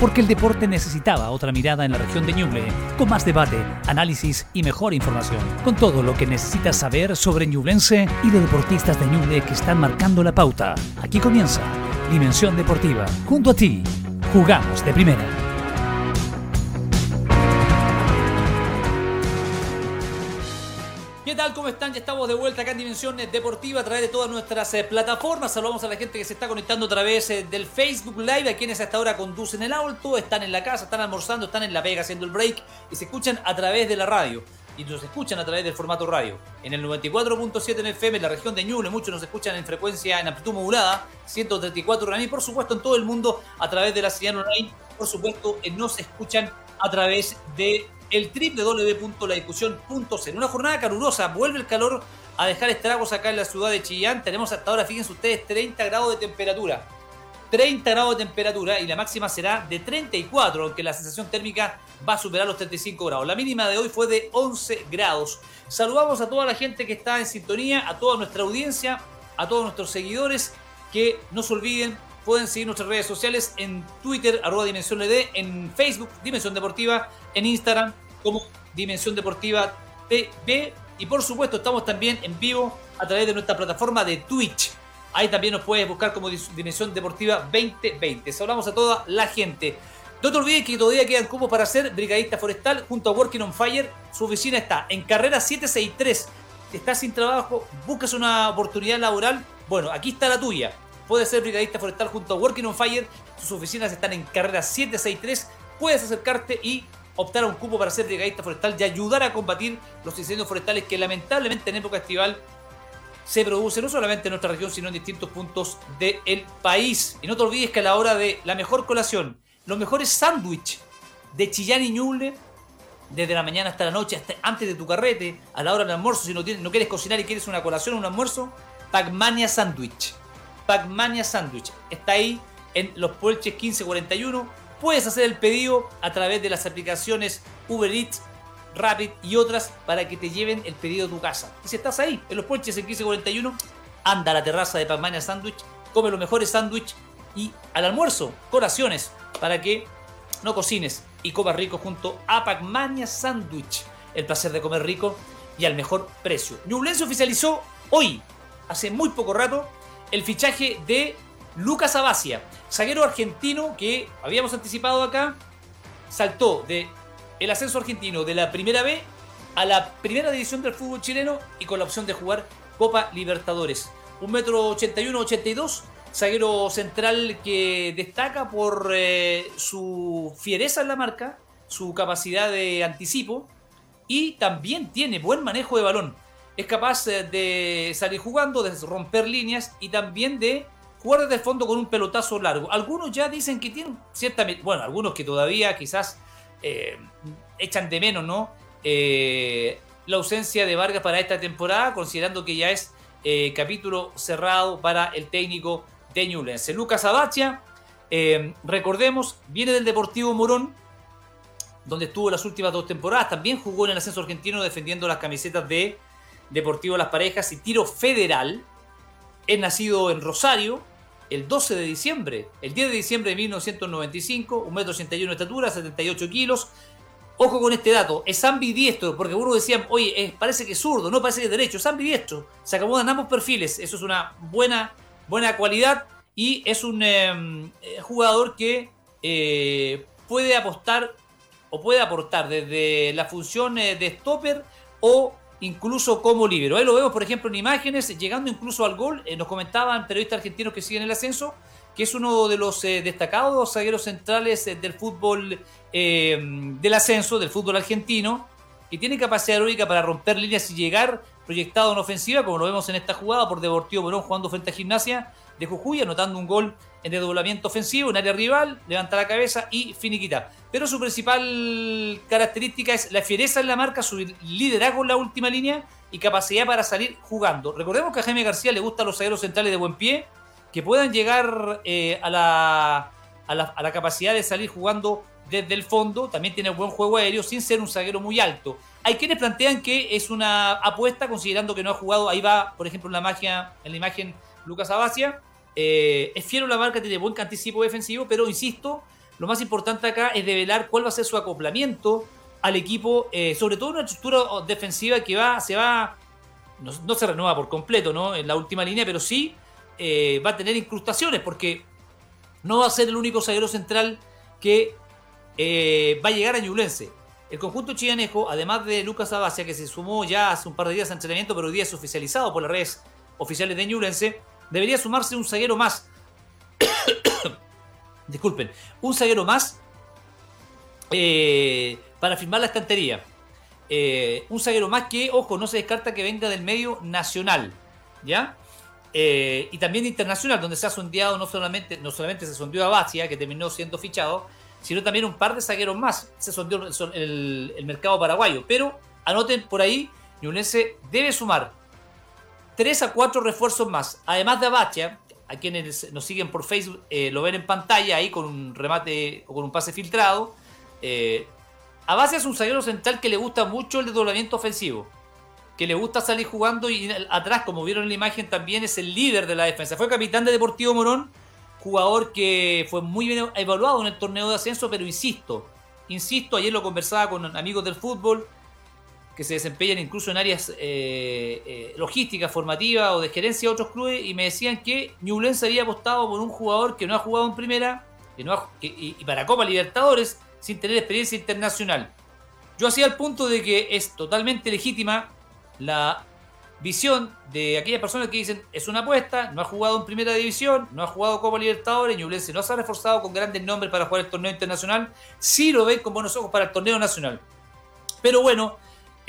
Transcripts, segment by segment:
porque el deporte necesitaba otra mirada en la región de Ñuble, con más debate, análisis y mejor información, con todo lo que necesitas saber sobre Ñublense y de deportistas de Ñuble que están marcando la pauta. Aquí comienza Dimensión Deportiva, junto a ti, jugamos de primera. ¿Cómo están? Ya estamos de vuelta acá en Dimensión Deportiva a través de todas nuestras eh, plataformas. Saludamos a la gente que se está conectando a través eh, del Facebook Live, a quienes hasta ahora conducen el auto, están en la casa, están almorzando, están en la vega haciendo el break y se escuchan a través de la radio. Y nos escuchan a través del formato radio. En el 94.7 en FM, en la región de Ñuble, muchos nos escuchan en frecuencia en amplitud modulada, 134 y por supuesto en todo el mundo a través de la señal online. Por supuesto, eh, nos escuchan a través de el www.ladiscusión.cl. Una jornada calurosa, vuelve el calor a dejar estragos acá en la ciudad de Chillán. Tenemos hasta ahora, fíjense ustedes, 30 grados de temperatura. 30 grados de temperatura y la máxima será de 34, aunque la sensación térmica va a superar los 35 grados. La mínima de hoy fue de 11 grados. Saludamos a toda la gente que está en sintonía, a toda nuestra audiencia, a todos nuestros seguidores, que no se olviden Pueden seguir nuestras redes sociales en Twitter, arroba Dimensión LD, en Facebook, Dimensión Deportiva, en Instagram como Dimensión Deportiva TV. Y por supuesto, estamos también en vivo a través de nuestra plataforma de Twitch. Ahí también nos puedes buscar como Dimensión Deportiva 2020. Saludamos a toda la gente. No te olvides que todavía quedan cupos para ser brigadista forestal junto a Working on Fire. Su oficina está en carrera 763. Estás sin trabajo, buscas una oportunidad laboral. Bueno, aquí está la tuya. Puedes ser brigadista forestal junto a Working on Fire. Sus oficinas están en carrera 763. Puedes acercarte y optar a un cupo para ser brigadista forestal y ayudar a combatir los incendios forestales que lamentablemente en época estival se producen no solamente en nuestra región, sino en distintos puntos del país. Y no te olvides que a la hora de la mejor colación, los mejores sándwiches de Chillán y Ñuble, desde la mañana hasta la noche, hasta antes de tu carrete, a la hora del almuerzo, si no, tienes, no quieres cocinar y quieres una colación o un almuerzo, Pacmania Sandwich. Pacmania Sandwich. Está ahí en los Puelches 1541. Puedes hacer el pedido a través de las aplicaciones Uber Eats, Rapid y otras para que te lleven el pedido a tu casa. Y si estás ahí, en los Puelches en 1541, anda a la terraza de Pacmania Sandwich, come los mejores sándwiches y al almuerzo, corazones, para que no cocines y comas rico junto a Pacmania Sandwich. El placer de comer rico y al mejor precio. Ñublense oficializó hoy, hace muy poco rato, el fichaje de Lucas Abacia, zaguero argentino que habíamos anticipado acá, saltó de el ascenso argentino de la primera B a la primera división del fútbol chileno y con la opción de jugar Copa Libertadores. Un metro 81, 82, zaguero central que destaca por eh, su fiereza en la marca, su capacidad de anticipo y también tiene buen manejo de balón es capaz eh, de salir jugando, de romper líneas y también de jugar desde el fondo con un pelotazo largo. Algunos ya dicen que tienen ciertamente, bueno, algunos que todavía quizás eh, echan de menos, ¿no? Eh, la ausencia de Vargas para esta temporada, considerando que ya es capítulo cerrado para el técnico de Ñublense. Lucas Abachia, recordemos, viene del Deportivo Morón, donde estuvo las últimas dos temporadas. También jugó en el ascenso argentino defendiendo las camisetas de Deportivo Las Parejas y Tiro Federal. Es nacido en Rosario el 12 de diciembre, el 10 de diciembre de 1995, 1,81 m de estatura, 78 kilos. Ojo con este dato, es ambidiestro, porque uno decía, oye, parece que es zurdo, no parece que es derecho, es ambidiestro. Se acomodan ambos perfiles, eso es una buena, buena cualidad y es un em, eh, jugador que eh, puede apostar o puede aportar desde la función eh, de stopper o incluso como libero. Ahí lo vemos, por ejemplo, en imágenes, llegando incluso al gol. Eh, nos comentaban periodistas argentinos que siguen el ascenso, que es uno de los eh, destacados zagueros centrales eh, del fútbol del ascenso, del fútbol argentino, que tiene capacidad heroica para romper líneas y llegar proyectado en ofensiva, como lo vemos en esta jugada por Deportivo Morón jugando frente a Gimnasia de Jujuy, anotando un gol en desdoblamiento ofensivo, en área rival, levanta la cabeza y finiquita. Pero su principal característica es la fiereza en la marca, su liderazgo en la última línea y capacidad para salir jugando. Recordemos que a Jaime García le gustan los zagueros centrales de buen pie, que puedan llegar eh, a, la, a, la, a la capacidad de salir jugando desde el fondo, también tiene buen juego aéreo sin ser un zaguero muy alto. Hay quienes plantean que es una apuesta considerando que no ha jugado, ahí va, por ejemplo, en la, magia, en la imagen Lucas Abacia, eh, es fiero la marca, tiene buen anticipo defensivo, pero insisto, lo más importante acá es develar cuál va a ser su acoplamiento al equipo, eh, sobre todo una estructura defensiva que va, se va, no, se renueva por completo, ¿no? En la última línea, pero sí eh, va a tener incrustaciones, porque no va a ser el único zaguero central que va a llegar a Ñublense. El conjunto chianejo, además de Lucas Abacia, que se sumó ya hace un par de días a entrenamiento, pero hoy día es oficializado por las redes oficiales de Ñublense, debería sumarse un zaguero más. Disculpen, un zaguero más eh, para firmar la estantería. Eh, un zaguero más que, ojo, no se descarta que venga del medio nacional, ¿ya? Eh, y también internacional, donde se ha sondeado no solamente, no solamente se sondeó a Bacia, que terminó siendo fichado, sino también un par de zagueros más. Se sondeó el, el mercado paraguayo. Pero anoten por ahí, Ñublense debe sumar 3 a 4 refuerzos más. Además de Abacha, a quienes nos siguen por Facebook eh, lo ven en pantalla ahí con un remate o con un pase filtrado. Eh, es un zaguero central que le gusta mucho el desdoblamiento ofensivo. Que le gusta salir jugando y atrás, como vieron en la imagen, también es el líder de la defensa. Fue capitán de Deportivo Morón jugador que fue muy bien evaluado en el torneo de ascenso, pero insisto, insisto, ayer lo conversaba con amigos del fútbol que se desempeñan incluso en áreas eh, eh, logísticas, formativas o de gerencia de otros clubes y me decían que Ñublense había apostado por un jugador que no ha jugado en primera que no y, para Copa Libertadores sin tener experiencia internacional. Yo hacía el punto de que es totalmente legítima la visión de aquellas personas que dicen es una apuesta, no ha jugado en primera división, no ha jugado como Libertadores, Ñublense no se ha reforzado con grandes nombres para jugar el torneo internacional, sí lo ven con buenos ojos para el torneo nacional. Pero bueno,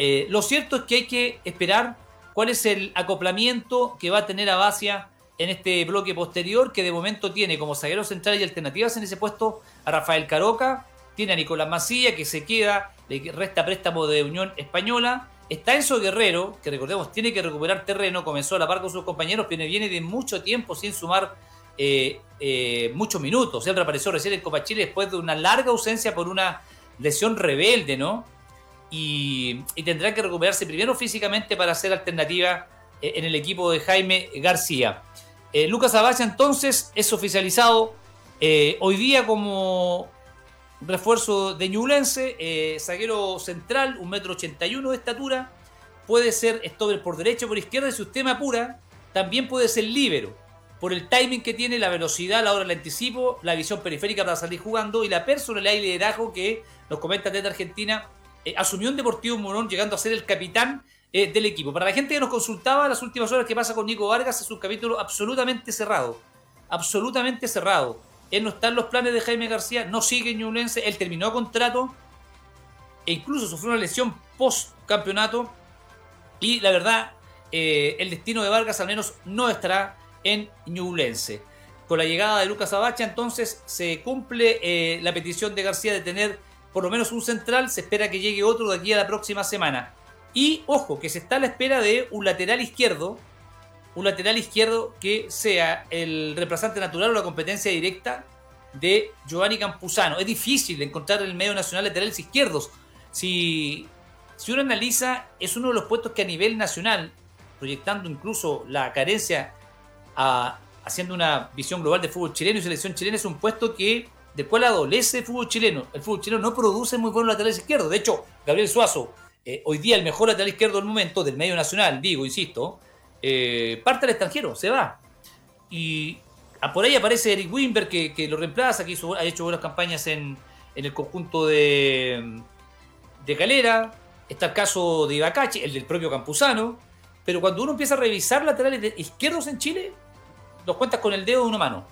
eh, lo cierto es que hay que esperar cuál es el acoplamiento que va a tener Abacia en este bloque posterior, que de momento tiene como zaguero central y alternativas en ese puesto a Rafael Caroca, tiene a Nicolás Masilla que se queda, le resta préstamo de Unión Española, Está Enzo Guerrero, que recordemos tiene que recuperar terreno, comenzó a la par con sus compañeros, pero viene de mucho tiempo sin sumar eh, eh, muchos minutos. Él reapareció recién en Copa Chile después de una larga ausencia por una lesión rebelde, ¿no? Y, tendrá que recuperarse primero físicamente para hacer alternativa eh, en el equipo de Jaime García. Lucas Abacha entonces es oficializado hoy día como refuerzo de Ñublense, eh, zaguero central, un metro ochenta de estatura, puede ser stopper por derecha o por izquierda, y si usted apura, también puede ser líbero, por el timing que tiene, la velocidad, la hora del anticipo, la visión periférica para salir jugando y la personalidad y liderazgo que nos comenta desde Argentina, eh, asumió en Deportivo Morón llegando a ser el capitán eh, del equipo. Para la gente que nos consultaba las últimas horas que pasa con Nico Vargas, es un capítulo absolutamente cerrado, absolutamente cerrado él no está en los planes de Jaime García, no sigue en Ñublense, él terminó contrato e incluso sufrió una lesión post campeonato y la verdad eh, el destino de Vargas al menos no estará en Ñublense. Con la llegada de Lucas Abacha entonces se cumple la petición de García de tener por lo menos un central, se espera que llegue otro de aquí a la próxima semana. Y ojo, que se está a la espera de un lateral izquierdo un lateral izquierdo que sea el reemplazante natural o la competencia directa de Giovanni Campuzano. Es difícil encontrar en el medio nacional laterales izquierdos. Si, si uno analiza, es uno de los puestos que a nivel nacional, proyectando incluso la carencia, haciendo una visión global de fútbol chileno y selección chilena, es un puesto que del cual adolece el fútbol chileno. El fútbol chileno no produce muy buenos laterales izquierdos. De hecho, Gabriel Suazo, eh, hoy día el mejor lateral izquierdo del momento, del medio nacional, digo, insisto, eh, parte al extranjero, se va. Y por ahí aparece Eric Wimber que, lo reemplaza, que ha hecho buenas campañas en, el conjunto de, de Calera. Está el caso de Ibacachi, el del propio Campuzano. Pero cuando uno empieza a revisar laterales izquierdos en Chile, los cuentas con el dedo de una mano.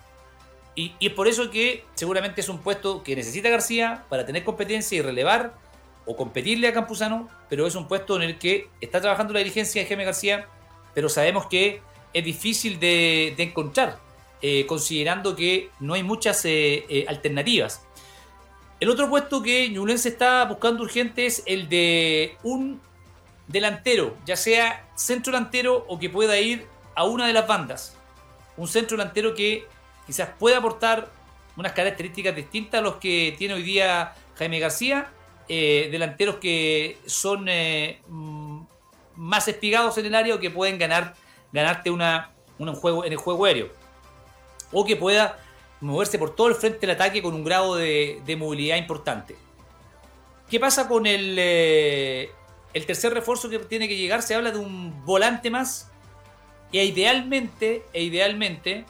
Y, es por eso que seguramente es un puesto que necesita García para tener competencia y relevar o competirle a Campuzano, pero es un puesto en el que está trabajando la dirigencia de Jaime García pero sabemos que es difícil de, encontrar, eh, considerando que no hay muchas eh, eh, alternativas. El otro puesto que Ñublense está buscando urgente es el de un delantero, ya sea centro delantero o que pueda ir a una de las bandas. Un centro delantero que quizás pueda aportar unas características distintas a los que tiene hoy día Jaime García. delanteros que son más espigados en el área o que pueden ganar, ganarte una, un juego en el juego aéreo. O que pueda moverse por todo el frente del ataque con un grado de, movilidad importante. ¿Qué pasa con el, eh, el tercer refuerzo que tiene que llegar? Se habla de un volante más. E idealmente, e idealmente,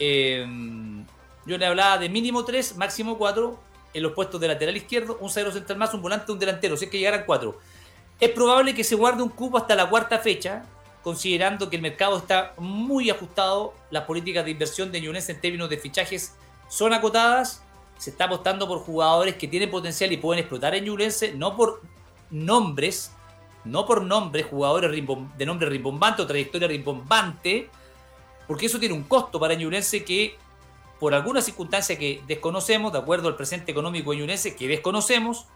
em, yo le hablaba de mínimo 3, máximo 4 en los puestos de lateral izquierdo, un zaguero central más, un volante, un delantero, si es que llegaran 4. Es probable que se guarde un cupo hasta la cuarta fecha, considerando que el mercado está muy ajustado, las políticas de inversión de Ñublense en términos de fichajes son acotadas, se está apostando por jugadores que tienen potencial y pueden explotar en Ñublense, no por nombres, no por nombres, jugadores de nombre rimbombante o trayectoria rimbombante, porque eso tiene un costo para Ñublense que por alguna circunstancia que desconocemos, de acuerdo al presente económico de Ñublense que desconocemos,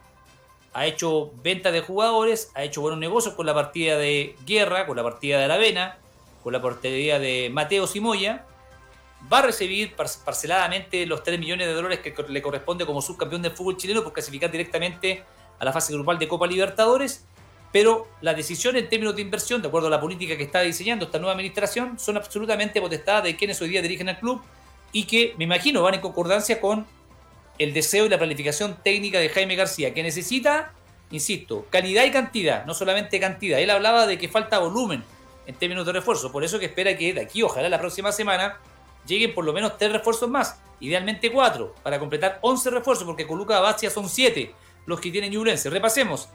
ha hecho venta de jugadores, ha hecho buenos negocios con la partida de Guerra, con la partida de Aravena, con la partida de Mateo Simoya. Va a recibir parceladamente los 3 millones de dólares que le corresponde como subcampeón del fútbol chileno por clasificar directamente a la fase grupal de Copa Libertadores. Pero las decisiones en términos de inversión, de acuerdo a la política que está diseñando esta nueva administración, son absolutamente potestadas de quienes hoy día dirigen el club y que, me imagino, van en concordancia con el deseo y la planificación técnica de Jaime García, que necesita, insisto, calidad y cantidad, no solamente cantidad. Él hablaba de que falta volumen en términos de refuerzo, por eso que espera que de aquí, ojalá la próxima semana, lleguen por lo menos tres refuerzos más, idealmente cuatro, para completar 11 refuerzos, porque con Lucas Bastia son siete los que tienen Ñublense. Repasemos.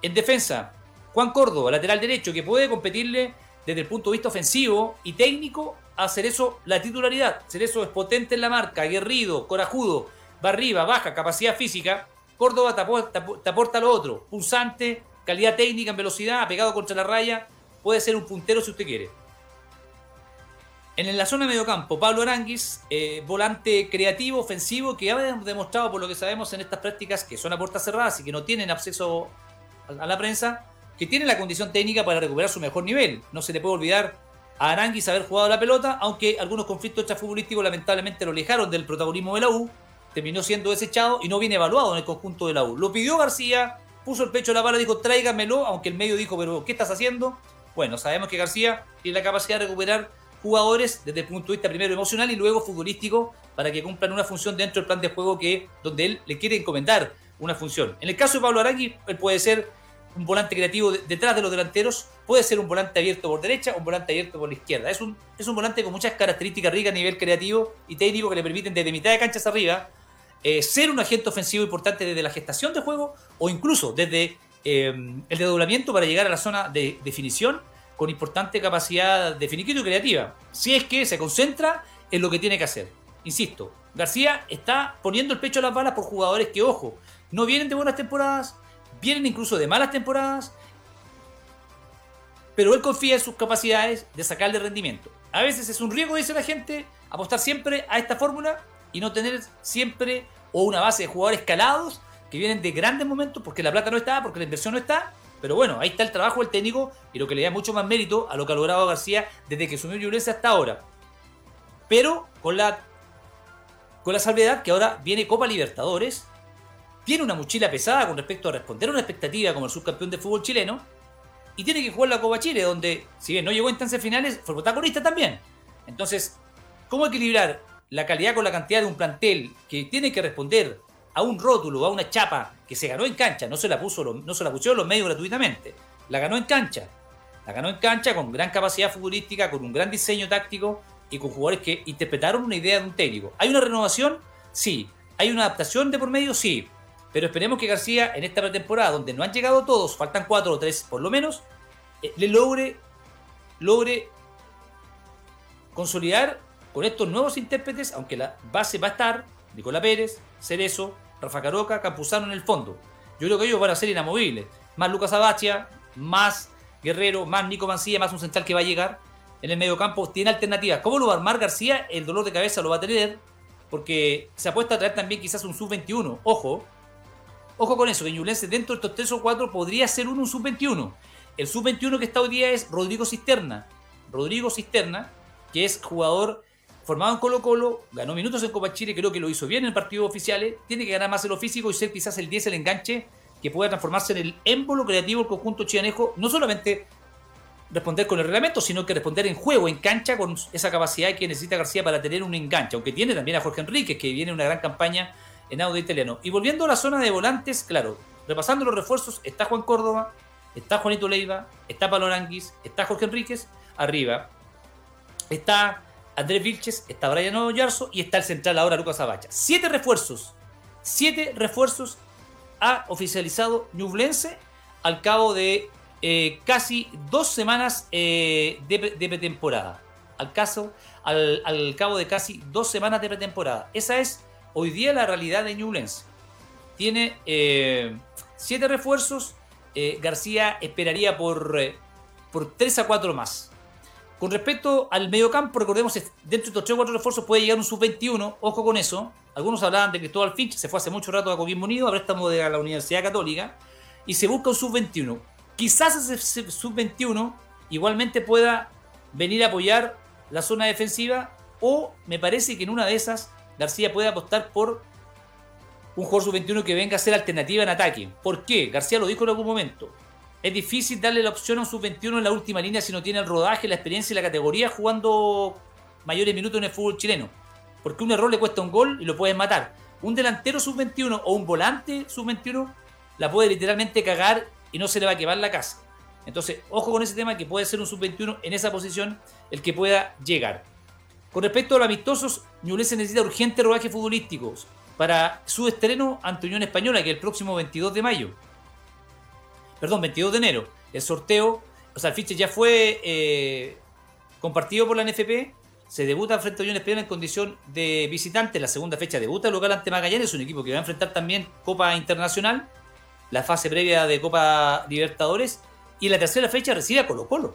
En defensa, Juan Córdoba, lateral derecho, que puede competirle desde el punto de vista ofensivo y técnico a eso la titularidad. Cerezo es potente en la marca, aguerrido, corajudo, va arriba, baja, capacidad física. Córdoba te aporta, lo otro, pulsante, calidad técnica en velocidad, pegado contra la raya, puede ser un puntero si usted quiere. En la zona de mediocampo, Pablo Aranguis, eh, volante creativo, ofensivo, que ha demostrado por lo que sabemos en estas prácticas que son a puertas cerradas y que no tienen acceso a la prensa, que tiene la condición técnica para recuperar su mejor nivel. No se le puede olvidar a Aranguis haber jugado la pelota, aunque algunos conflictos extrafutbolísticos lamentablemente lo alejaron del protagonismo de la U, terminó siendo desechado y no viene evaluado en el conjunto de la U. Lo pidió García, puso el pecho a la bala, dijo tráigamelo, aunque el medio dijo, pero ¿qué estás haciendo? Bueno, sabemos que García tiene la capacidad de recuperar jugadores desde el punto de vista primero emocional y luego futbolístico para que cumplan una función dentro del plan de juego que donde él le quiere encomendar una función. En el caso de Pablo Arangui, él puede ser un volante creativo detrás de los delanteros, puede ser un volante abierto por derecha, un volante abierto por la izquierda. Es un, es un volante con muchas características ricas a nivel creativo y técnico que le permiten desde mitad de cancha hacia arriba eh, ser un agente ofensivo importante desde la gestación de juego o incluso desde eh, el desdoblamiento para llegar a la zona de definición con importante capacidad de y creativa. Si es que se concentra en lo que tiene que hacer. Insisto, García está poniendo el pecho a las balas por jugadores que, ojo, no vienen de buenas temporadas, vienen incluso de malas temporadas, pero él confía en sus capacidades de sacarle rendimiento. A veces es un riesgo, dice la gente, apostar siempre a esta fórmula y no tener siempre o una base de jugadores calados que vienen de grandes momentos porque la plata no está, porque la inversión no está. Pero bueno, ahí está el trabajo del técnico y lo que le da mucho más mérito a lo que ha logrado García desde que sumió Ñublense hasta ahora. Pero con la, con la salvedad que ahora viene Copa Libertadores tiene una mochila pesada con respecto a responder a una expectativa como el subcampeón de fútbol chileno y tiene que jugar la Copa Chile, donde, si bien no llegó a instancias finales, fue protagonista también. Entonces, ¿cómo equilibrar la calidad con la cantidad de un plantel que tiene que responder a un rótulo, a una chapa que se ganó en cancha? No se la, puso, no se la pusieron los medios gratuitamente, la ganó en cancha. La ganó en cancha con gran capacidad futbolística, con un gran diseño táctico y con jugadores que interpretaron una idea de un técnico. ¿Hay una renovación? Sí. ¿Hay una adaptación de por medio? Sí. Pero esperemos que García en esta pretemporada, donde no han llegado todos, faltan cuatro o tres por lo menos, eh, le logre, logre consolidar con estos nuevos intérpretes, aunque la base va a estar, Nicolás Pérez, Cerezo, Rafa Caroca, Campuzano en el fondo. Yo creo que ellos van a ser inamovibles. Más Lucas Abachia, más Guerrero, más Nico Mancilla, más un central que va a llegar en el medio campo. Tiene alternativas. ¿Cómo lo va a armar García? El dolor de cabeza lo va a tener, porque se apuesta a traer también quizás un sub-21. Ojo, Ojo con eso, que Ñublense dentro de estos 3 o 4 podría ser uno un sub-21. El sub-21 que está hoy día es Rodrigo Cisterna. Rodrigo Cisterna, que es jugador formado en Colo Colo, ganó minutos en Copa Chile, creo que lo hizo bien en el partido oficiales, tiene que ganar más en lo físico y ser quizás el 10 el enganche que pueda transformarse en el émbolo creativo del conjunto chianejo, no solamente responder con el reglamento, sino que responder en juego, en cancha, con esa capacidad que necesita García para tener un enganche, aunque tiene también a Jorge Enríquez, que viene una gran campaña en audio italiano. Y volviendo a la zona de volantes, claro, repasando los refuerzos, está Juan Córdoba, está Juanito Leiva, está Palo Aranguis, está Jorge Enríquez, arriba está Andrés Vilches, está Brian Oyarzo y está el central ahora Lucas Abacha. Siete refuerzos, siete refuerzos ha oficializado Ñublense al cabo de eh, casi dos semanas eh, de, pretemporada. Al, caso, al, cabo de casi dos semanas de pretemporada. Esa es hoy día la realidad de Ñublense. Tiene eh, siete refuerzos. García esperaría por, por tres a cuatro más. Con respecto al mediocampo, recordemos, dentro de estos 3 o 4 refuerzos puede llegar un sub-21, ojo con eso. Algunos hablaban de Cristóbal Finch se fue hace mucho rato a Coquimbo Unido, a préstamo de la Universidad Católica, y se busca un sub-21. Quizás ese sub-21 igualmente pueda venir a apoyar la zona defensiva, o me parece que en una de esas García puede apostar por un jugador sub-21 que venga a ser alternativa en ataque. ¿Por qué? García lo dijo en algún momento. Es difícil darle la opción a un sub-21 en la última línea si no tiene el rodaje, la experiencia y la categoría jugando mayores minutos en el fútbol chileno. Porque un error le cuesta un gol y lo pueden matar. Un delantero sub-21 o un volante sub-21 la puede literalmente cagar y no se le va a quemar la casa. Entonces, ojo con ese tema que puede ser un sub-21 en esa posición el que pueda llegar. Con respecto a los amistosos, Ñublense necesita urgente rodaje futbolístico para su estreno ante Unión Española, que es el próximo 22 de mayo perdón, 22 de enero. El sorteo, o sea, el fiche ya fue eh, compartido por la NFP. Se debuta frente a Unión Española en condición de visitante. La segunda fecha debuta local ante Magallanes, un equipo que va a enfrentar también Copa Internacional, la fase previa de Copa Libertadores. Y la tercera fecha recibe a Colo Colo,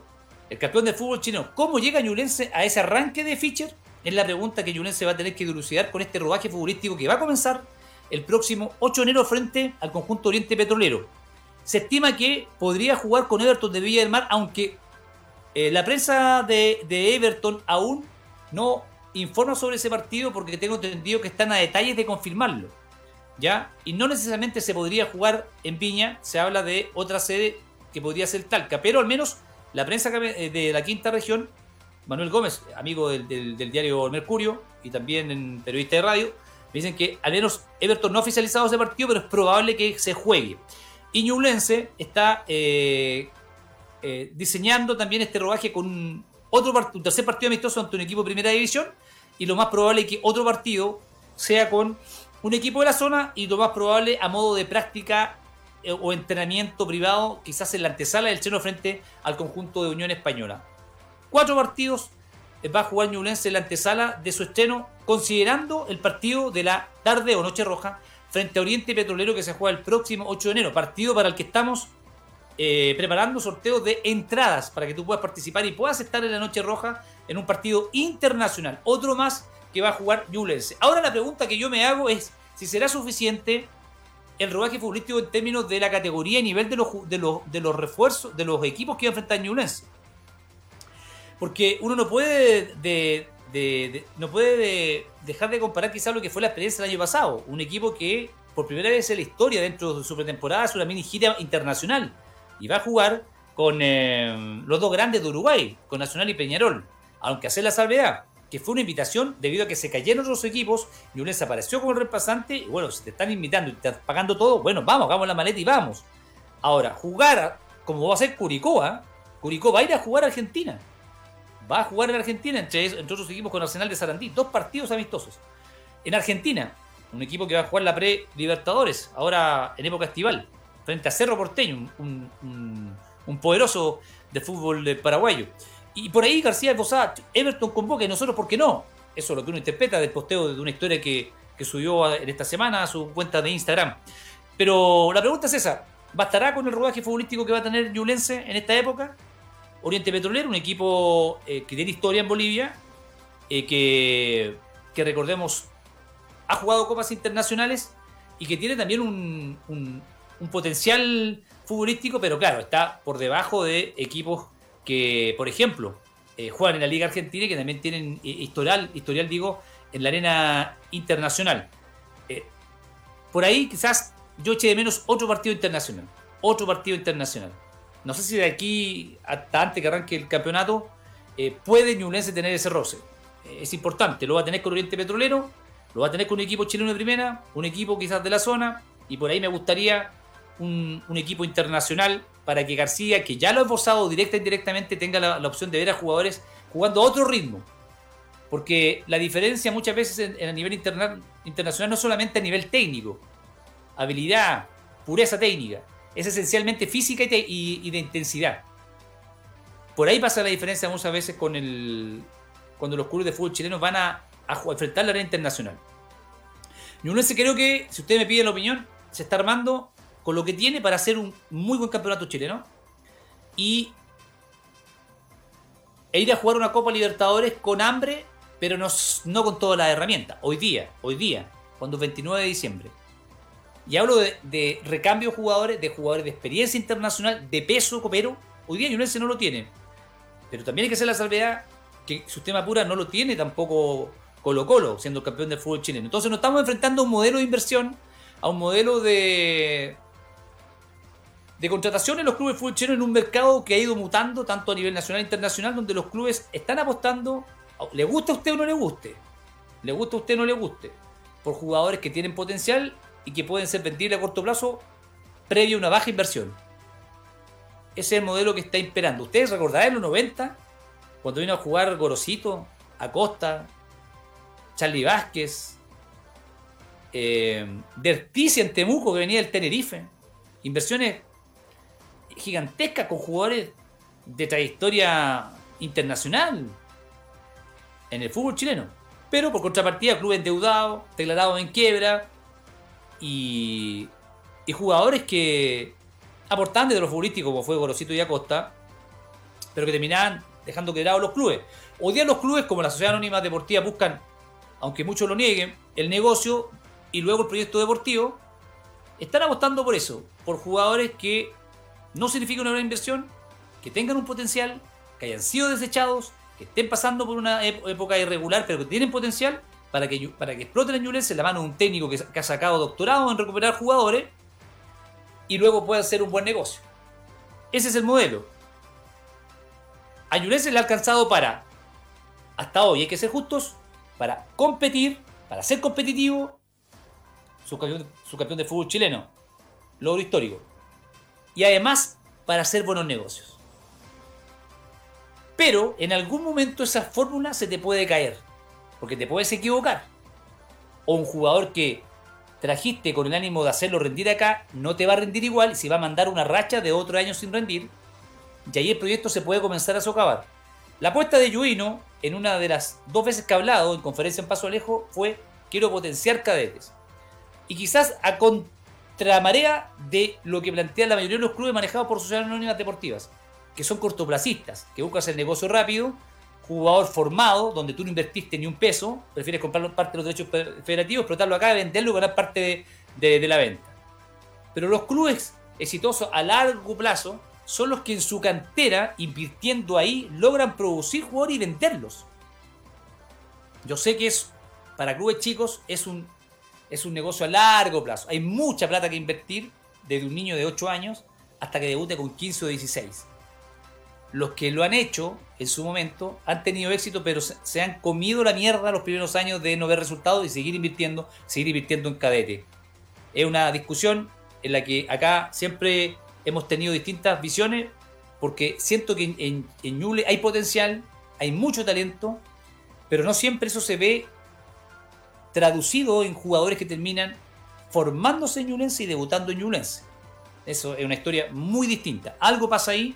el campeón del fútbol chino. ¿Cómo llega Ñulense a ese arranque de Fischer? Es la pregunta que Ñulense va a tener que dilucidar con este rodaje futbolístico que va a comenzar el próximo 8 de enero frente al conjunto Oriente Petrolero se estima que podría jugar con Everton de Villa del Mar, aunque eh, la prensa de, Everton aún no informa sobre ese partido porque tengo entendido que están a detalles de confirmarlo. ¿Ya? Y no necesariamente se podría jugar en Viña, se habla de otra sede que podría ser Talca, pero al menos la prensa eh, de la quinta región, Manuel Gómez, amigo del, diario Mercurio y también en periodista de radio, me dicen que al menos Everton no ha oficializado ese partido, pero es probable que se juegue. Y está eh, eh, diseñando también este rodaje con otro un tercer partido amistoso ante un equipo de primera división. Y lo más probable es que otro partido sea con un equipo de la zona y lo más probable a modo de práctica o entrenamiento privado, quizás en la antesala del cheno frente al conjunto de Unión Española. Cuatro partidos va a jugar Ñublense en la antesala de su estreno, considerando el partido de la tarde o noche roja frente a Oriente Petrolero que se juega el próximo 8 de enero, partido para el que estamos eh, preparando sorteos de entradas para que tú puedas participar y puedas estar en la Noche Roja en un partido internacional, otro más que va a jugar Ñublense. Ahora la pregunta que yo me hago es si será suficiente el rodaje futbolístico en términos de la categoría y nivel de los, de los, de los refuerzos, de los equipos que va a enfrentar Ñublense. Porque uno no puede de, no puede dejar de comparar quizás lo que fue la experiencia del año pasado. Un equipo que por primera vez en la historia dentro de su pretemporada es una mini gira internacional y va a jugar con eh, los dos grandes de Uruguay, con Nacional y Peñarol. Aunque hacer la salvedad, que fue una invitación debido a que se cayeron los equipos, y Ñublense apareció como reemplazante, y bueno, si te están invitando y te están pagando todo, bueno, vamos, hagamos la maleta y vamos. Ahora, jugar como va a ser Curicó, ¿ah? Curicó va a ir a jugar a Argentina va a jugar en Argentina, entre, entre otros equipos con Arsenal de Sarandí, dos partidos amistosos. En Argentina, un equipo que va a jugar la pre-Libertadores, ahora en época estival, frente a Cerro Porteño, un, poderoso de fútbol paraguayo. Y por ahí García Bosá, Everton convoca y nosotros, ¿por qué no? Eso es lo que uno interpreta del posteo de una historia que, subió en esta semana a su cuenta de Instagram. Pero la pregunta es esa, ¿bastará con el rodaje futbolístico que va a tener Yulense en esta época? Oriente Petrolero, un equipo eh, que tiene historia en Bolivia, eh, que, recordemos ha jugado copas internacionales y que tiene también un, potencial futbolístico, pero claro, está por debajo de equipos que, por ejemplo, eh, juegan en la Liga Argentina y que también tienen historial, historial digo, en la arena internacional. por ahí quizás yo eche de menos otro partido internacional, otro partido internacional no sé si de aquí hasta antes que arranque el campeonato, eh, puede Ñublense tener ese roce. Eh, es importante, lo va a tener con Oriente Petrolero, lo va a tener con un equipo chileno de primera, un equipo quizás de la zona, y por ahí me gustaría un, equipo internacional para que García, que ya lo ha esforzado directa e indirectamente, tenga la, opción de ver a jugadores jugando a otro ritmo. Porque la diferencia muchas veces en, a nivel internacional no solamente a nivel técnico, habilidad, pureza técnica, es esencialmente física y, de intensidad. Por ahí pasa la diferencia muchas veces con el cuando los clubes de fútbol chilenos van a, enfrentar la arena internacional. Ñublense creo que, si ustedes me piden la opinión, se está armando con lo que tiene para hacer un muy buen campeonato chileno y e ir a jugar una Copa Libertadores con hambre, pero no, con todas las herramientas. Hoy día, hoy día, cuando es 29 de diciembre. Y hablo de, recambio de jugadores, de jugadores de experiencia internacional, de peso copero. Hoy día Ñublense no lo tiene. Pero también hay que hacer la salvedad que su tema pura no lo tiene tampoco Colo Colo, siendo campeón del fútbol chileno. Entonces nos estamos enfrentando a un modelo de inversión, a un modelo de, de contratación en los clubes fútbol chileno en un mercado que ha ido mutando tanto a nivel nacional e internacional, donde los clubes están apostando, le gusta a usted o no le guste, le gusta a usted o no le guste, por jugadores que tienen potencial y que pueden ser vendibles a corto plazo previo a una baja inversión. Ese es el modelo que está imperando. Ustedes recordarán en los 90, cuando vino a jugar Gorosito, Acosta, Charlie Vázquez, eh, Derticia en Temuco, que venía del Tenerife. Inversiones gigantescas con jugadores de trayectoria internacional en el fútbol chileno. Pero por contrapartida, clubes endeudados, declarados en quiebra, y, jugadores que aportaban desde lo futbolístico, como fue Gorosito y Acosta, pero que terminaban dejando quebrados los clubes. Hoy día los clubes, como la Sociedad Anónima Deportiva, buscan, aunque muchos lo nieguen, el negocio y luego el proyecto deportivo. Están apostando por eso, por jugadores que no significan una gran inversión, que tengan un potencial, que hayan sido desechados, que estén pasando por una época irregular, pero que tienen potencial para que, para que exploten en Ñublense la mano de un técnico que, ha sacado doctorado en recuperar jugadores y luego pueda hacer un buen negocio. Ese es el modelo. A Ñublense le ha alcanzado para, hasta hoy hay que ser justos, para competir, para ser competitivo, su campeón de fútbol chileno, logro histórico. Y además para hacer buenos negocios. Pero en algún momento esa fórmula se te puede caer porque te puedes equivocar. O un jugador que trajiste con el ánimo de hacerlo rendir acá, no te va a rendir igual si va a mandar una racha de otro año sin rendir. Y ahí el proyecto se puede comenzar a socavar. La apuesta de Yuino, en una de las dos veces que ha hablado en conferencia en Paso Alejo, fue quiero potenciar cadetes. Y quizás a contramarea de lo que plantean la mayoría de los clubes manejados por sociedades anónimas deportivas, que son cortoplacistas, que buscan hacer negocio rápido jugador formado, donde tú no invertiste ni un peso, prefieres comprar parte de los derechos federativos, explotarlo acá, venderlo y ganar parte de, la venta. Pero los clubes exitosos a largo plazo son los que en su cantera, invirtiendo ahí, logran producir jugadores y venderlos. Yo sé que es, para clubes chicos, es un, es un negocio a largo plazo. Hay mucha plata que invertir desde un niño de 8 años hasta que debute con 15 o 16 los que lo han hecho en su momento han tenido éxito, pero se, han comido la mierda los primeros años de no ver resultados y seguir invirtiendo, seguir invirtiendo en cadete. Es una discusión en la que acá siempre hemos tenido distintas visiones, porque siento que en, en, hay potencial, hay mucho talento, pero no siempre eso se ve traducido en jugadores que terminan formándose en Ñublense y debutando en Ñublense. Eso es una historia muy distinta. Algo pasa ahí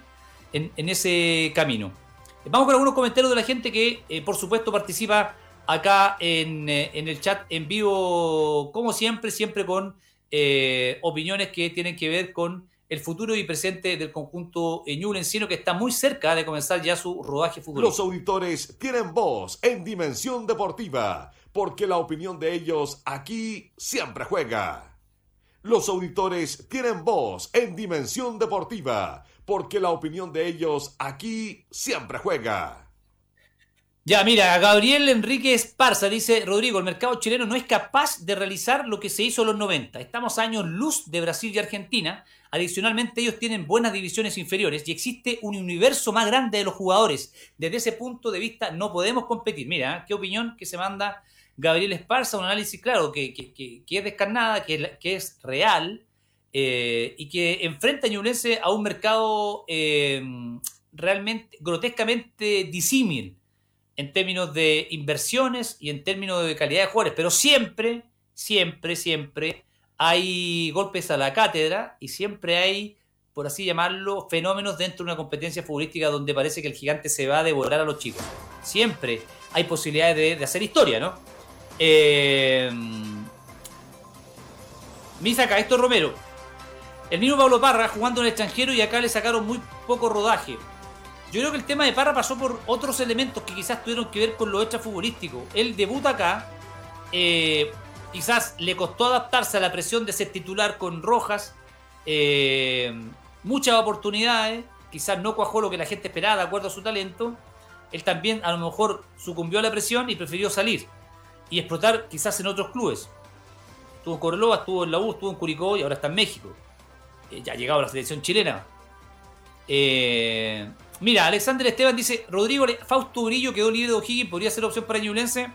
en, ese camino. Vamos con algunos comentarios de la gente que, eh, por supuesto, participa acá en, eh, en, el chat en vivo, como siempre, siempre con eh, opiniones que tienen que ver con el futuro y presente del conjunto Ñublencino que está muy cerca de comenzar ya su rodaje futbolístico. Los auditores tienen voz en Dimensión Deportiva, porque la opinión de ellos aquí siempre juega. Los auditores tienen voz en Dimensión Deportiva, porque la opinión de ellos aquí siempre juega. Ya, mira, Gabriel Enrique Esparza dice, Rodrigo, el mercado chileno no es capaz de realizar lo que se hizo en los 90. Estamos años luz de Brasil y Argentina. Adicionalmente, ellos tienen buenas divisiones inferiores y existe un universo más grande de los jugadores. Desde ese punto de vista no podemos competir. Mira, ¿eh? qué opinión que se manda Gabriel Esparza, un análisis claro, que, es descarnada, que, es real eh, y que enfrenta a Ñublense a un mercado eh, realmente, grotescamente disímil en términos de inversiones y en términos de calidad de jugadores, pero siempre, siempre, siempre hay golpes a la cátedra y siempre hay, por así llamarlo, fenómenos dentro de una competencia futbolística donde parece que el gigante se va a devorar a los chicos. Siempre hay posibilidades de, hacer historia, ¿no? Eh, Misa acá, Héctor Romero. El mismo Pablo Parra jugando en el extranjero y acá le sacaron muy poco rodaje. Yo creo que el tema de Parra pasó por otros elementos que quizás tuvieron que ver con lo extrafutbolístico. Él debuta acá, eh, quizás le costó adaptarse a la presión de ser titular con Rojas, eh, muchas oportunidades, quizás no cuajó lo que la gente esperaba de acuerdo a su talento. Él también a lo mejor sucumbió a la presión y prefirió salir y explotar quizás en otros clubes. Estuvo en Corloa, estuvo en la U, estuvo en Curicó y ahora está en México. Eh, ya ha llegado la selección chilena. Eh, Mira, Alexander Esteban dice, Rodrigo Fausto Brillo quedó libre de O'Higgins, podría ser opción para Ñublense.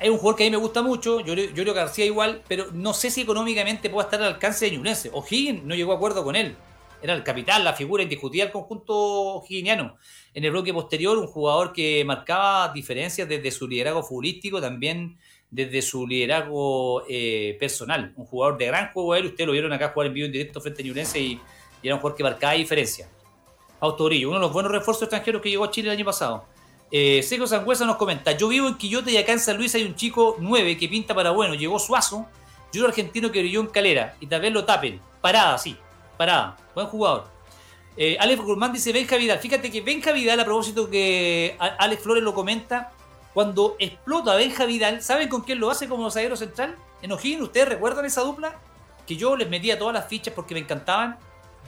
Es un jugador que a mí me gusta mucho, yo, yo creo que García igual, pero no sé si económicamente pueda estar al alcance de Ñublense. O'Higgins no llegó a acuerdo con él. Era el capital, la figura indiscutida del conjunto o'higginiano. En el bloque posterior, un jugador que marcaba diferencias desde su liderazgo futbolístico, también desde su liderazgo eh, personal. Un jugador de gran juego él, ustedes lo vieron acá jugar en vivo en directo frente a Ñublense y era un jugador que marcaba diferencia. Autorillo, uno de los buenos refuerzos extranjeros que llegó a Chile el año pasado. Eh, Seco Sangüesa nos comenta, yo vivo en Quillote y acá en San Luis hay un chico 9 que pinta para bueno, llegó Suazo, y un argentino que brilló en Calera, y tal vez lo tapen. Parada, sí, parada, buen jugador. Eh, Alex Guzmán dice Benja Vidal, fíjate que Benja Vidal, a propósito que Alex Flores lo comenta, cuando explota Benja Vidal, ¿saben con quién lo hace como zaguero central? En O'Higgins, ¿ustedes recuerdan esa dupla? Que yo les metía todas las fichas porque me encantaban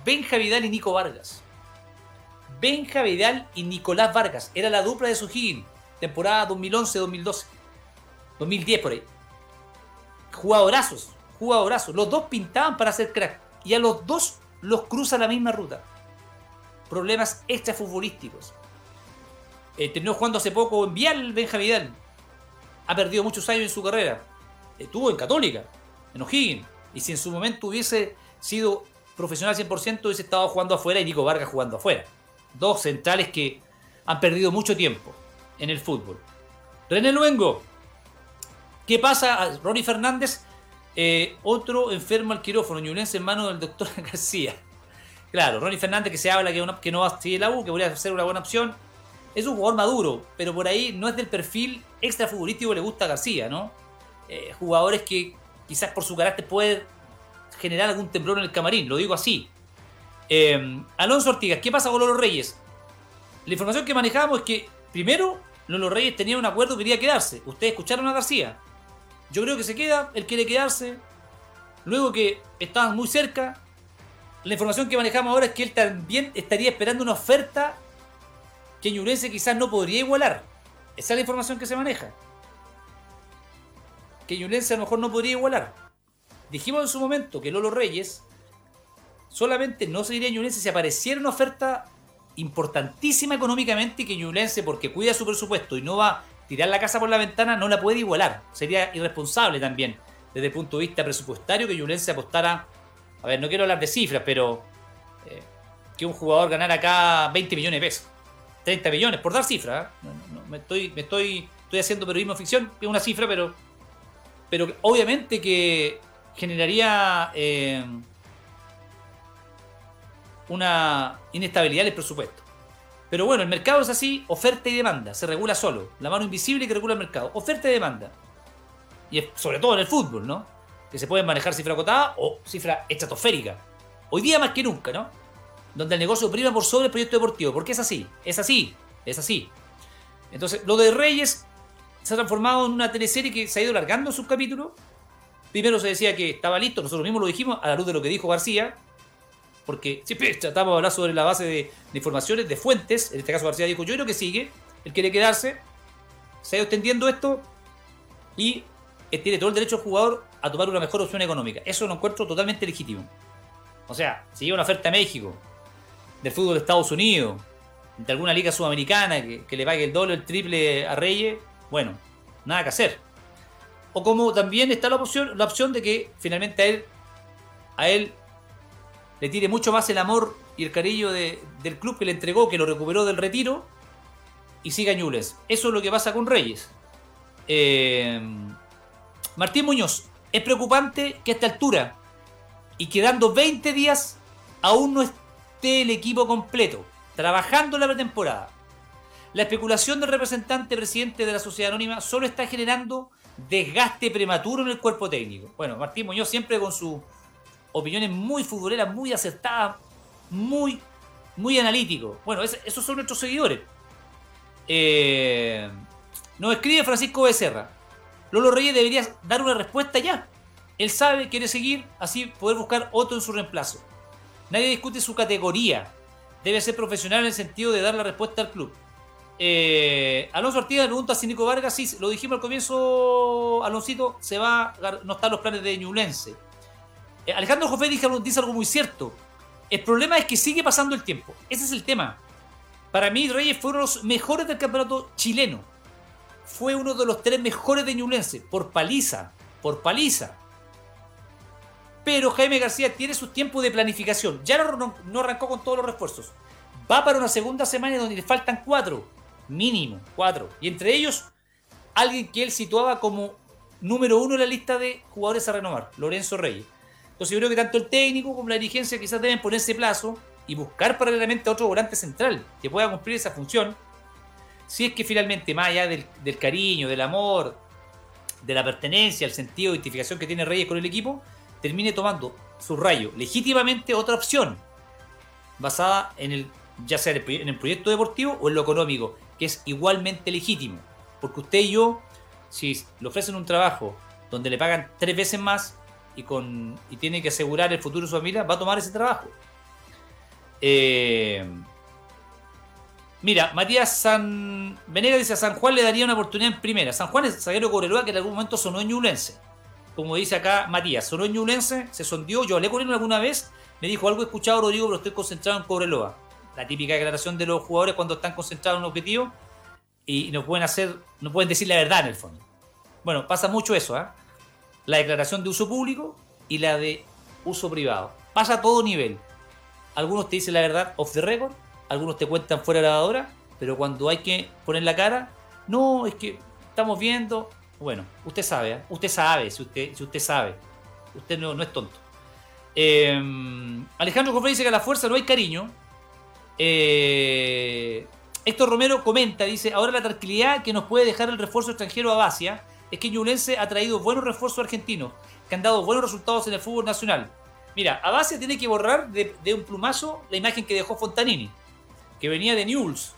Benja Vidal y Nico Vargas. Benja Vidal y Nicolás Vargas. Era la dupla de su Higgins. Temporada 2011-2012. 2010 por ahí. Jugadorazos. Jugadorazos. Los dos pintaban para hacer crack. Y a los dos los cruza la misma ruta. Problemas extrafutbolísticos. Eh, terminó jugando hace poco en Vial Benja Vidal. Ha perdido muchos años en su carrera. Estuvo en Católica, en O'Higgins. Y si en su momento hubiese sido profesional 100% hubiese estado jugando afuera y Nico Vargas jugando afuera. Dos centrales que han perdido mucho tiempo en el fútbol. René Luengo. ¿Qué pasa? Ronnie Fernández, eh, otro enfermo al quirófano, ñulense en manos del doctor García. Claro, Ronnie Fernández que se habla que, no va a seguir la U, que podría ser una buena opción. Es un jugador maduro, pero por ahí no es del perfil extra futbolístico que le gusta a García, ¿no? Eh, jugadores que quizás por su carácter pueden generar algún temblor en el camarín, lo digo así. Eh, Alonso Ortigas, ¿qué pasa con Lolo Reyes? La información que manejamos es que, primero, Lolo Reyes tenía un acuerdo que quería quedarse. Ustedes escucharon a García. Yo creo que se queda, él quiere quedarse. Luego que estaban muy cerca. La información que manejamos ahora es que él también estaría esperando una oferta que Ñurense quizás no podría igualar. Esa es la información que se maneja. Que Ñurense a lo mejor no podría igualar. Dijimos en su momento que Lolo Reyes solamente no seguiría en Ñublense si apareciera una oferta importantísima económicamente y que Ñublense, porque cuida su presupuesto y no va a tirar la casa por la ventana, no la puede igualar. Sería irresponsable también desde el punto de vista presupuestario que Ñublense apostara, a ver, no quiero hablar de cifras, pero eh, que un jugador ganara acá 20 millones de pesos, 30 millones, por dar cifras. ¿eh? me, estoy, me estoy, estoy haciendo periodismo ficción, es una cifra, pero, pero obviamente que generaría eh, una inestabilidad en el presupuesto. Pero bueno, el mercado es así, oferta y demanda, se regula solo. La mano invisible que regula el mercado, oferta y demanda. Y sobre todo en el fútbol, ¿no? Que se pueden manejar cifra acotada o cifra estratosférica. Hoy día más que nunca, ¿no? Donde el negocio prima por sobre el proyecto deportivo. Porque es así, es así, es así. Entonces, lo de Reyes se ha transformado en una teleserie que se ha ido largando sus capítulos Primero se decía que estaba listo, nosotros mismos lo dijimos, a la luz de lo que dijo García. Porque siempre tratamos de hablar sobre la base de, informaciones, de fuentes. En este caso García dijo, yo creo que sigue, él quiere quedarse, se ha ido extendiendo esto y tiene todo el derecho el jugador a tomar una mejor opción económica. Eso lo encuentro totalmente legítimo. O sea, si llega una oferta a México, del fútbol de Estados Unidos, de alguna liga sudamericana que, le pague el doble, el triple a Reyes, bueno, nada que hacer. O como también está la opción, la opción de que finalmente a él, a él le tire mucho más el amor y el cariño del club que le entregó, que lo recuperó del retiro, y siga Ñules. Eso es lo que pasa con Reyes. Eh, Martín Muñoz, es preocupante que a esta altura, y quedando 20 días, aún no esté el equipo completo, trabajando la pretemporada. La especulación del representante presidente de la sociedad anónima solo está generando desgaste prematuro en el cuerpo técnico. Bueno, Martín Muñoz siempre con sus opiniones muy futboleras, muy acertadas, muy, muy analíticos. Bueno, esos son nuestros seguidores. Eh, nos escribe Francisco Becerra. Lolo Reyes debería dar una respuesta ya. Él sabe, quiere seguir, así poder buscar otro en su reemplazo. Nadie discute su categoría. Debe ser profesional en el sentido de dar la respuesta al club. Eh, Alonso Ortiz pregunta a Nico Vargas. Sí, lo dijimos al comienzo, Aloncito, se va, no están los planes de Ñulense. Eh, Alejandro Jofé dice, dice algo muy cierto. El problema es que sigue pasando el tiempo. Ese es el tema. Para mí, Reyes fueron los mejores del campeonato chileno fue uno de los tres mejores de Ñublense, por paliza, por paliza. Pero Jaime García tiene su tiempo de planificación. Ya no, arrancó con todos los refuerzos. Va para una segunda semana donde le faltan cuatro, mínimo, cuatro. Y entre ellos, alguien que él situaba como número uno en la lista de jugadores a renovar, Lorenzo Reyes. Entonces yo creo que tanto el técnico como la dirigencia quizás deben ponerse plazo y buscar paralelamente a otro volante central que pueda cumplir esa función si es que finalmente, más allá del, cariño, del amor, de la pertenencia, el sentido de identificación que tiene Reyes con el equipo, termine tomando su rayo legítimamente otra opción, basada en el, ya sea en el proyecto deportivo o en lo económico, que es igualmente legítimo. Porque usted y yo, si le ofrecen un trabajo donde le pagan tres veces más y, con, y tiene que asegurar el futuro de su familia, va a tomar ese trabajo. Eh, Mira, Matías San Venega dice a San Juan le daría una oportunidad en primera. San Juan es zaguero Cobreloa que en algún momento sonó en Ñublense. Como dice acá Matías, sonó en Ñublense, se sondió. Yo hablé con él alguna vez, me dijo algo he escuchado Rodrigo, pero estoy concentrado en Cobreloa. La típica declaración de los jugadores cuando están concentrados en un objetivo y no pueden hacer, no pueden decir la verdad en el fondo. Bueno, pasa mucho eso, ¿eh? La declaración de uso público y la de uso privado. Pasa a todo nivel. Algunos te dicen la verdad off the record algunos te cuentan fuera de la grabadora, pero cuando hay que poner la cara, no, es que estamos viendo. Bueno, usted sabe, ¿eh? usted sabe, si usted, si usted sabe. Usted no, no es tonto. Em, Alejandro Cofre dice que a la fuerza no hay cariño. Eh, Romero comenta, dice, ahora la tranquilidad que nos puede dejar el refuerzo extranjero a Basia es que Ñublense ha traído buenos refuerzos argentinos, que han dado buenos resultados en el fútbol nacional. Mira, a Basia tiene que borrar de, un plumazo la imagen que dejó Fontanini que venía de Newell's,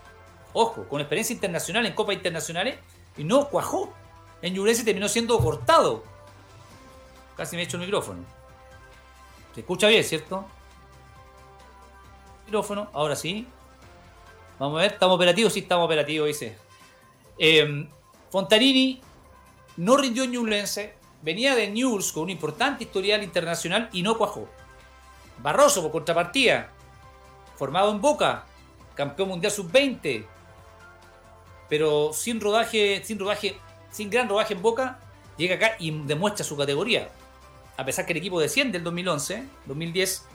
ojo, con experiencia internacional en Copas Internacionales, y no cuajó. En Ñublense terminó siendo cortado. Casi me he hecho el micrófono. Se escucha bien, ¿cierto? Micrófono, ahora sí. Vamos a ver, ¿estamos operativos? Sí, estamos operativos, dice. Eh, Fontanini no rindió en Ñublense, venía de Newell's con un importante historial internacional y no cuajó. Barroso, por contrapartida, formado en Boca, campeón mundial sub-20, pero sin rodaje, sin rodaje, sin gran rodaje en Boca, llega acá y demuestra su categoría. A pesar que el equipo desciende el 2011, 2010,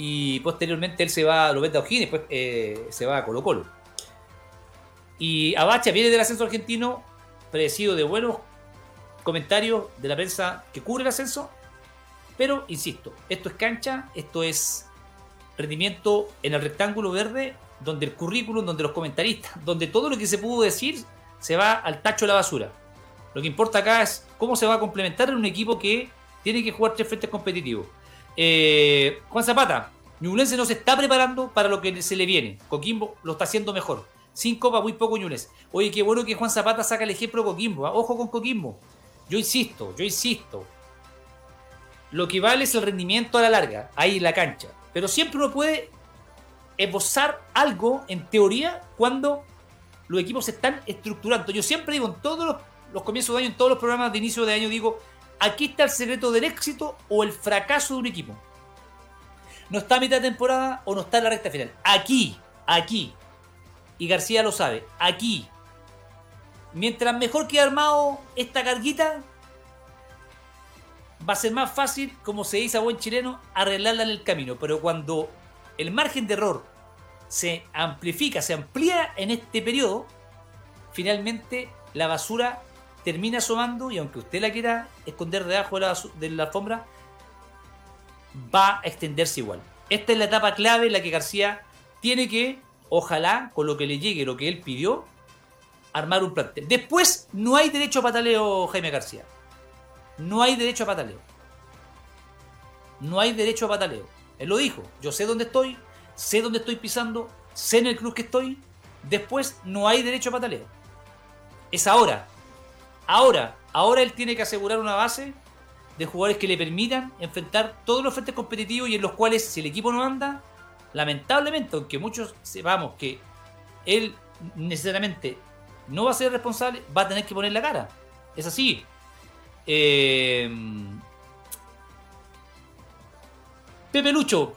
y posteriormente él se va, lo vende a después eh, se va a Colo Colo. Y Abacha viene del ascenso argentino, predecido de buenos comentarios de la prensa que cubre el ascenso, pero insisto, esto es cancha, esto es rendimiento en el rectángulo verde, donde el currículum, donde los comentaristas, donde todo lo que se pudo decir se va al tacho de la basura. Lo que importa acá es cómo se va a complementar en un equipo que tiene que jugar tres frentes competitivos. Eh, Juan Zapata, Ñublense no se está preparando para lo que se le viene. Coquimbo lo está haciendo mejor. Sin copa, muy poco Ñublense. Oye, qué bueno que Juan Zapata saca el ejemplo de Coquimbo. ¿ah? Ojo con Coquimbo. Yo insisto, yo insisto. Lo que vale es el rendimiento a la larga, ahí en la cancha Pero siempre uno puede esbozar algo en teoría cuando los equipos se están estructurando. Yo siempre digo en todos los comienzos de año, en todos los programas de inicio de año, digo, aquí está el secreto del éxito o el fracaso de un equipo. No está a mitad de temporada o no está en la recta final. Aquí, aquí. Y García lo sabe. Aquí. Mientras mejor quede armado esta carguita, va a ser más fácil, como se dice a buen chileno, arreglarla en el camino. Pero cuando el margen de error se amplifica, se amplía en este periodo, finalmente la basura termina asomando y aunque usted la quiera esconder debajo de la, de la alfombra, va a extenderse igual. Esta es la etapa clave en la que García tiene que, ojalá, con lo que le llegue, lo que él pidió, armar un plantel. Después no hay derecho a pataleo, Jaime García. No hay derecho a pataleo. No hay derecho a pataleo. Él lo dijo. Yo sé dónde estoy, sé dónde estoy pisando, sé en el club que estoy. Después no hay derecho a pataleo. Es ahora. Ahora. Ahora él tiene que asegurar una base de jugadores que le permitan enfrentar todos los frentes competitivos y en los cuales si el equipo no anda, lamentablemente, aunque muchos sepamos que él necesariamente no va a ser responsable, va a tener que poner la cara. Es así. Eh... Pepe Lucho.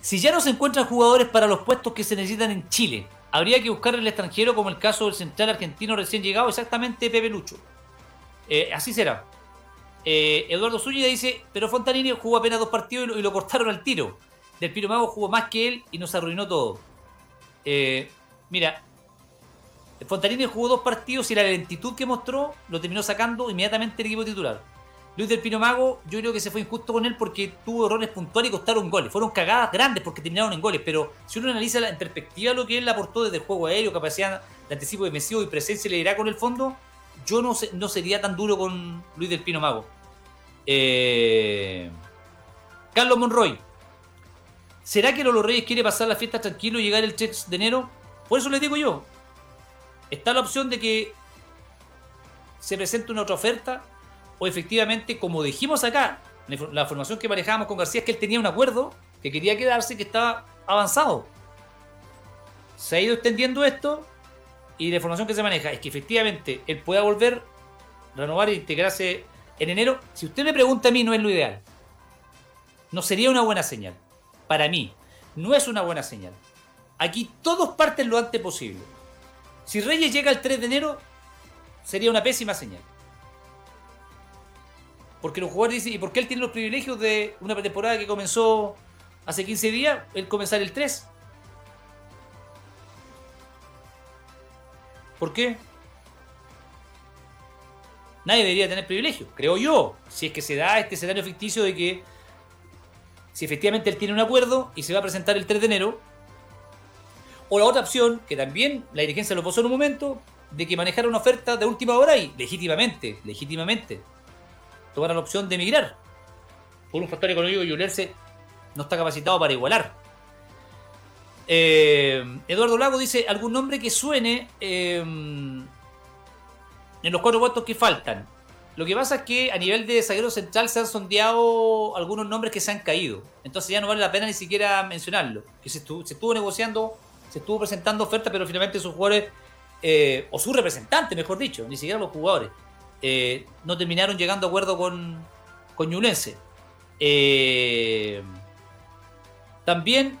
Si ya no se encuentran jugadores para los puestos que se necesitan en Chile, habría que buscar el extranjero como el caso del central argentino recién llegado, exactamente Pepe Lucho. Eh, así será. Eh, Eduardo Zúñiga dice, pero Fontanini jugó apenas dos partidos y lo, cortaron al tiro. Del Pino Mago jugó más que él y nos arruinó todo. Eh, mira, Fontanini jugó dos partidos y la lentitud que mostró lo terminó sacando inmediatamente el equipo titular. Luis del Pino Mago, yo creo que se fue injusto con él porque tuvo errores puntuales y costaron goles. Fueron cagadas grandes porque terminaron en goles, pero si uno analiza en perspectiva lo que él aportó desde el juego aéreo, capacidad de anticipo defensivo y presencia le dirá con el fondo, yo no, no sería tan duro con Luis del Pino Mago. Eh... Carlos Monroy. ¿Será que Lolo Reyes quiere pasar la fiesta tranquilo y llegar el 3 de enero? Por eso les digo yo. Está la opción de que se presente una otra oferta o efectivamente, como dijimos acá, la formación que manejábamos con García es que él tenía un acuerdo que quería quedarse, que estaba avanzado. Se ha ido extendiendo esto y la información que se maneja es que efectivamente él pueda volver, renovar e integrarse en enero. Si usted me pregunta a mí, no es lo ideal. No sería una buena señal. Para mí, no es una buena señal. Aquí todos parten lo antes posible. Si Reyes llega el 3 de enero, sería una pésima señal. Porque los jugadores dicen, ¿y por qué él tiene los privilegios de una pretemporada que comenzó hace 15 días? Él comenzar el 3. ¿Por qué? Nadie debería tener privilegio, creo yo. Si es que se da este escenario ficticio de que si efectivamente él tiene un acuerdo y se va a presentar el 3 de enero, o la otra opción, que también la dirigencia lo posó en un momento, de que manejara una oferta de última hora y legítimamente, legítimamente, tomara la opción de emigrar. Por un factor económico y Julerse no está capacitado para igualar. Eh, Eduardo Lago dice, ¿algún nombre que suene eh, en los cuatro puestos que faltan? Lo que pasa es que a nivel de zaguero central se han sondeado algunos nombres que se han caído. Entonces ya no vale la pena ni siquiera mencionarlo. Que se estuvo, negociando, se estuvo presentando ofertas, pero finalmente sus jugadores, eh, o su representante, mejor dicho, ni siquiera los jugadores, eh, no terminaron llegando a acuerdo con, con. Eh, también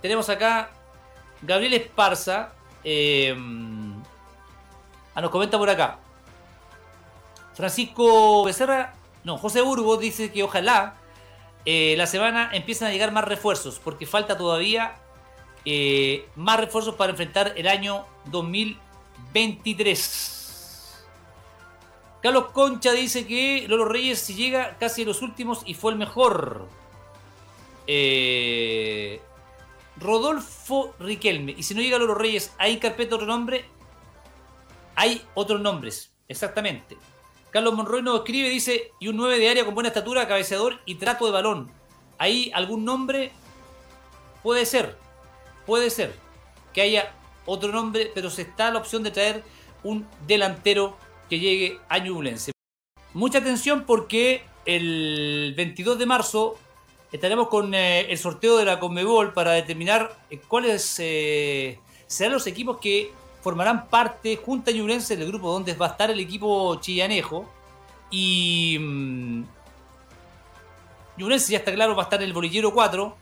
tenemos acá Gabriel Esparza. ah, nos comenta por acá. Francisco Becerra, no, José Burgos dice que ojalá la semana empiecen a llegar más refuerzos, porque falta todavía más refuerzos para enfrentar el año 2023. Carlos Concha dice que Lolo Reyes si llega casi los últimos y fue el mejor. Eh, Rodolfo Riquelme. Y si no llega Lolo Reyes, ¿hay carpeta otro nombre? Hay otros nombres, exactamente. Carlos Monroy nos escribe, dice, y un 9 de área con buena estatura, cabeceador y trato de balón. ¿Hay algún nombre? Puede ser, puede ser que haya otro nombre, pero se está la opción de traer un delantero que llegue a Ñublense. Mucha atención porque el 22 de marzo estaremos con eh, el sorteo de la Conmebol para determinar eh, cuáles serán los equipos que formarán parte junto a Ñublense del grupo donde va a estar el equipo chillanejo. Y mmm, ya está claro, va a estar el bolillero 4.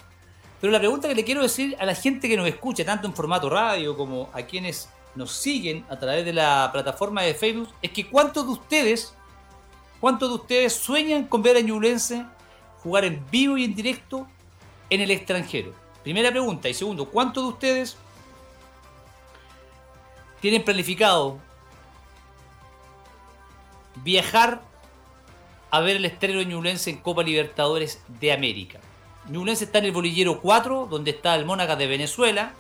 Pero la pregunta que le quiero decir a la gente que nos escucha, tanto en formato radio como a quienes nos siguen a través de la plataforma de Facebook, es que ¿cuántos de ustedes, cuántos de ustedes sueñan con ver a Ñublense jugar en vivo y en directo en el extranjero? Primera pregunta. Y segundo, ¿cuántos de ustedes tienen planificado viajar a ver el estreno de en Copa Libertadores de América? Ñublense está en el bolillero 4, donde está el Mónaco de Venezuela,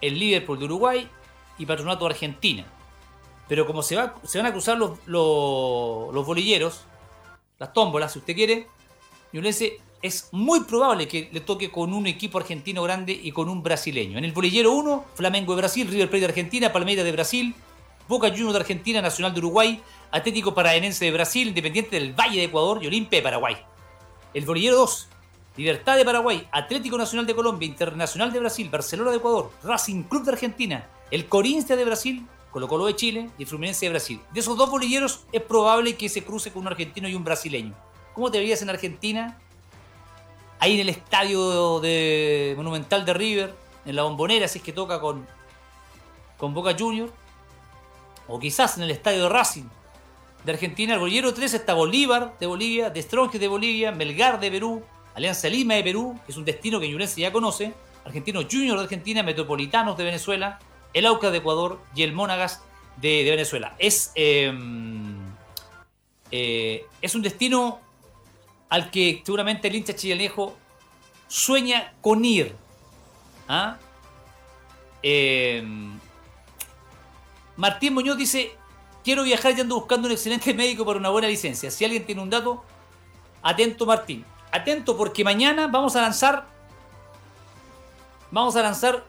el Liverpool de Uruguay y Patronato de Argentina. Pero como se, va, se van a cruzar los, los, bolilleros, las tómbolas, si usted quiere, Ñublense es muy probable que le toque con un equipo argentino grande y con un brasileño. En el bolillero 1, Flamengo de Brasil, River Plate de Argentina, Palmeiras de Brasil, Boca Juniors de Argentina, Nacional de Uruguay, Atlético Paraense de Brasil, Independiente del Valle de Ecuador y Olimpia de Paraguay. El bolillero 2, Libertad de Paraguay, Atlético Nacional de Colombia, Internacional de Brasil, Barcelona de Ecuador, Racing Club de Argentina, el Corinthians de Brasil, Colo Colo de Chile y el Fluminense de Brasil. De esos dos bolilleros es probable que se cruce con un argentino y un brasileño. ¿Cómo te verías en Argentina? Ahí en el estadio de Monumental de River, en la bombonera, si es que toca con, con Boca Juniors. O quizás en el estadio de Racing de Argentina. El bolillero 3 está Bolívar de Bolivia, De Strong de Bolivia, Melgar de Perú, Alianza Lima de Perú, que es un destino que Ñublense ya conoce, Argentinos Juniors de Argentina, Metropolitanos de Venezuela, el Aucas de Ecuador y el Mónagas de, Venezuela. Es, em, eh, es un destino al que seguramente el hincha chilenejo sueña con ir. ¿Ah? Em, Martín Muñoz dice, quiero viajar y ando buscando un excelente médico para una buena licencia. Si alguien tiene un dato, atento Martín atento porque mañana vamos a lanzar. Vamos a lanzar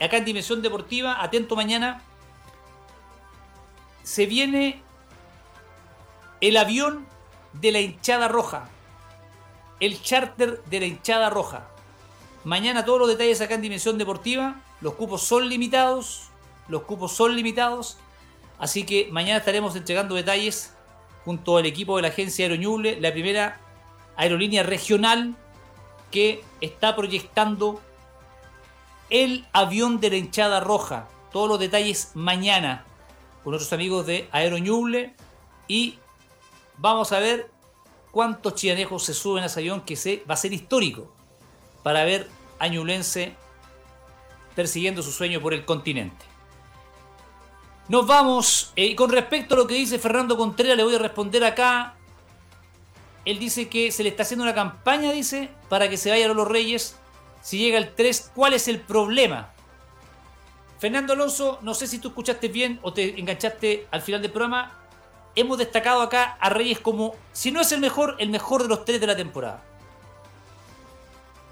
acá en Dimensión Deportiva. Atento mañana. Se viene el avión de la hinchada roja. El charter de la hinchada roja. Mañana todos los detalles acá en Dimensión Deportiva. Los cupos son limitados. Los cupos son limitados. Así que mañana estaremos entregando detalles junto al equipo de la agencia Aeroñuble. La primera aerolínea regional que está proyectando el avión de la hinchada roja. Todos los detalles mañana con nuestros amigos de Aeroñuble y vamos a ver cuántos chianejos se suben a ese avión que se, va a ser histórico para ver a persiguiendo su sueño por el continente. Nos vamos. y con respecto a lo que dice Fernando Contreras, le voy a responder acá él dice que se le está haciendo una campaña, dice, para que se vayan los Reyes. Si llega el 3, ¿cuál es el problema? Fernando Alonso, no sé si tú escuchaste bien o te enganchaste al final del programa. Hemos destacado acá a Reyes como, si no es el mejor, el mejor de los tres de la temporada.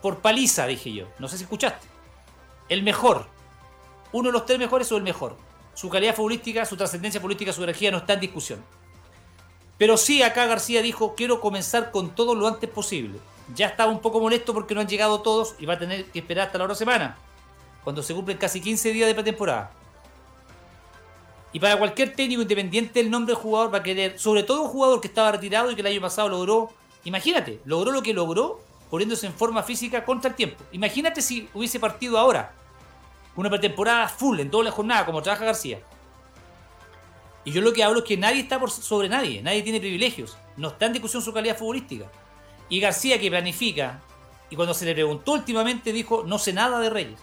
Por paliza, dije yo. No sé si escuchaste. El mejor. Uno de los tres mejores o el mejor. Su calidad futbolística, su trascendencia política, su energía no está en discusión. Pero sí, acá García dijo, quiero comenzar con todo lo antes posible. Ya estaba un poco molesto porque no han llegado todos y va a tener que esperar hasta la otra semana, cuando se cumplen casi 15 días de pretemporada. Y para cualquier técnico independiente el nombre del jugador va a querer, sobre todo un jugador que estaba retirado y que el año pasado logró, imagínate, logró lo que logró poniéndose en forma física contra el tiempo. Imagínate si hubiese partido ahora, una pretemporada full en toda la jornada como trabaja García. Y yo lo que hablo es que nadie está por sobre nadie, nadie tiene privilegios. No está en discusión su calidad futbolística. Y García que planifica, y cuando se le preguntó últimamente dijo, no sé nada de Reyes.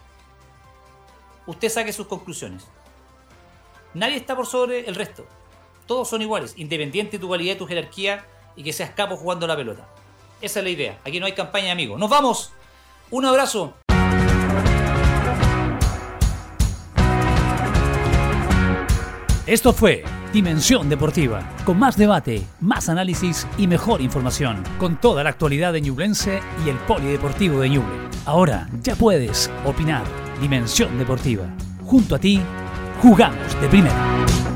Usted saque sus conclusiones. Nadie está por sobre el resto. Todos son iguales, independiente de tu calidad, tu jerarquía y que seas capo jugando la pelota. Esa es la idea. Aquí no hay campaña de amigos. ¡Nos vamos! Un abrazo. Esto fue Dimensión Deportiva, con más debate, más análisis y mejor información, con toda la actualidad de Ñublense y el Polideportivo de Ñuble. Ahora ya puedes opinar. Dimensión Deportiva. Junto a ti, jugamos de primera.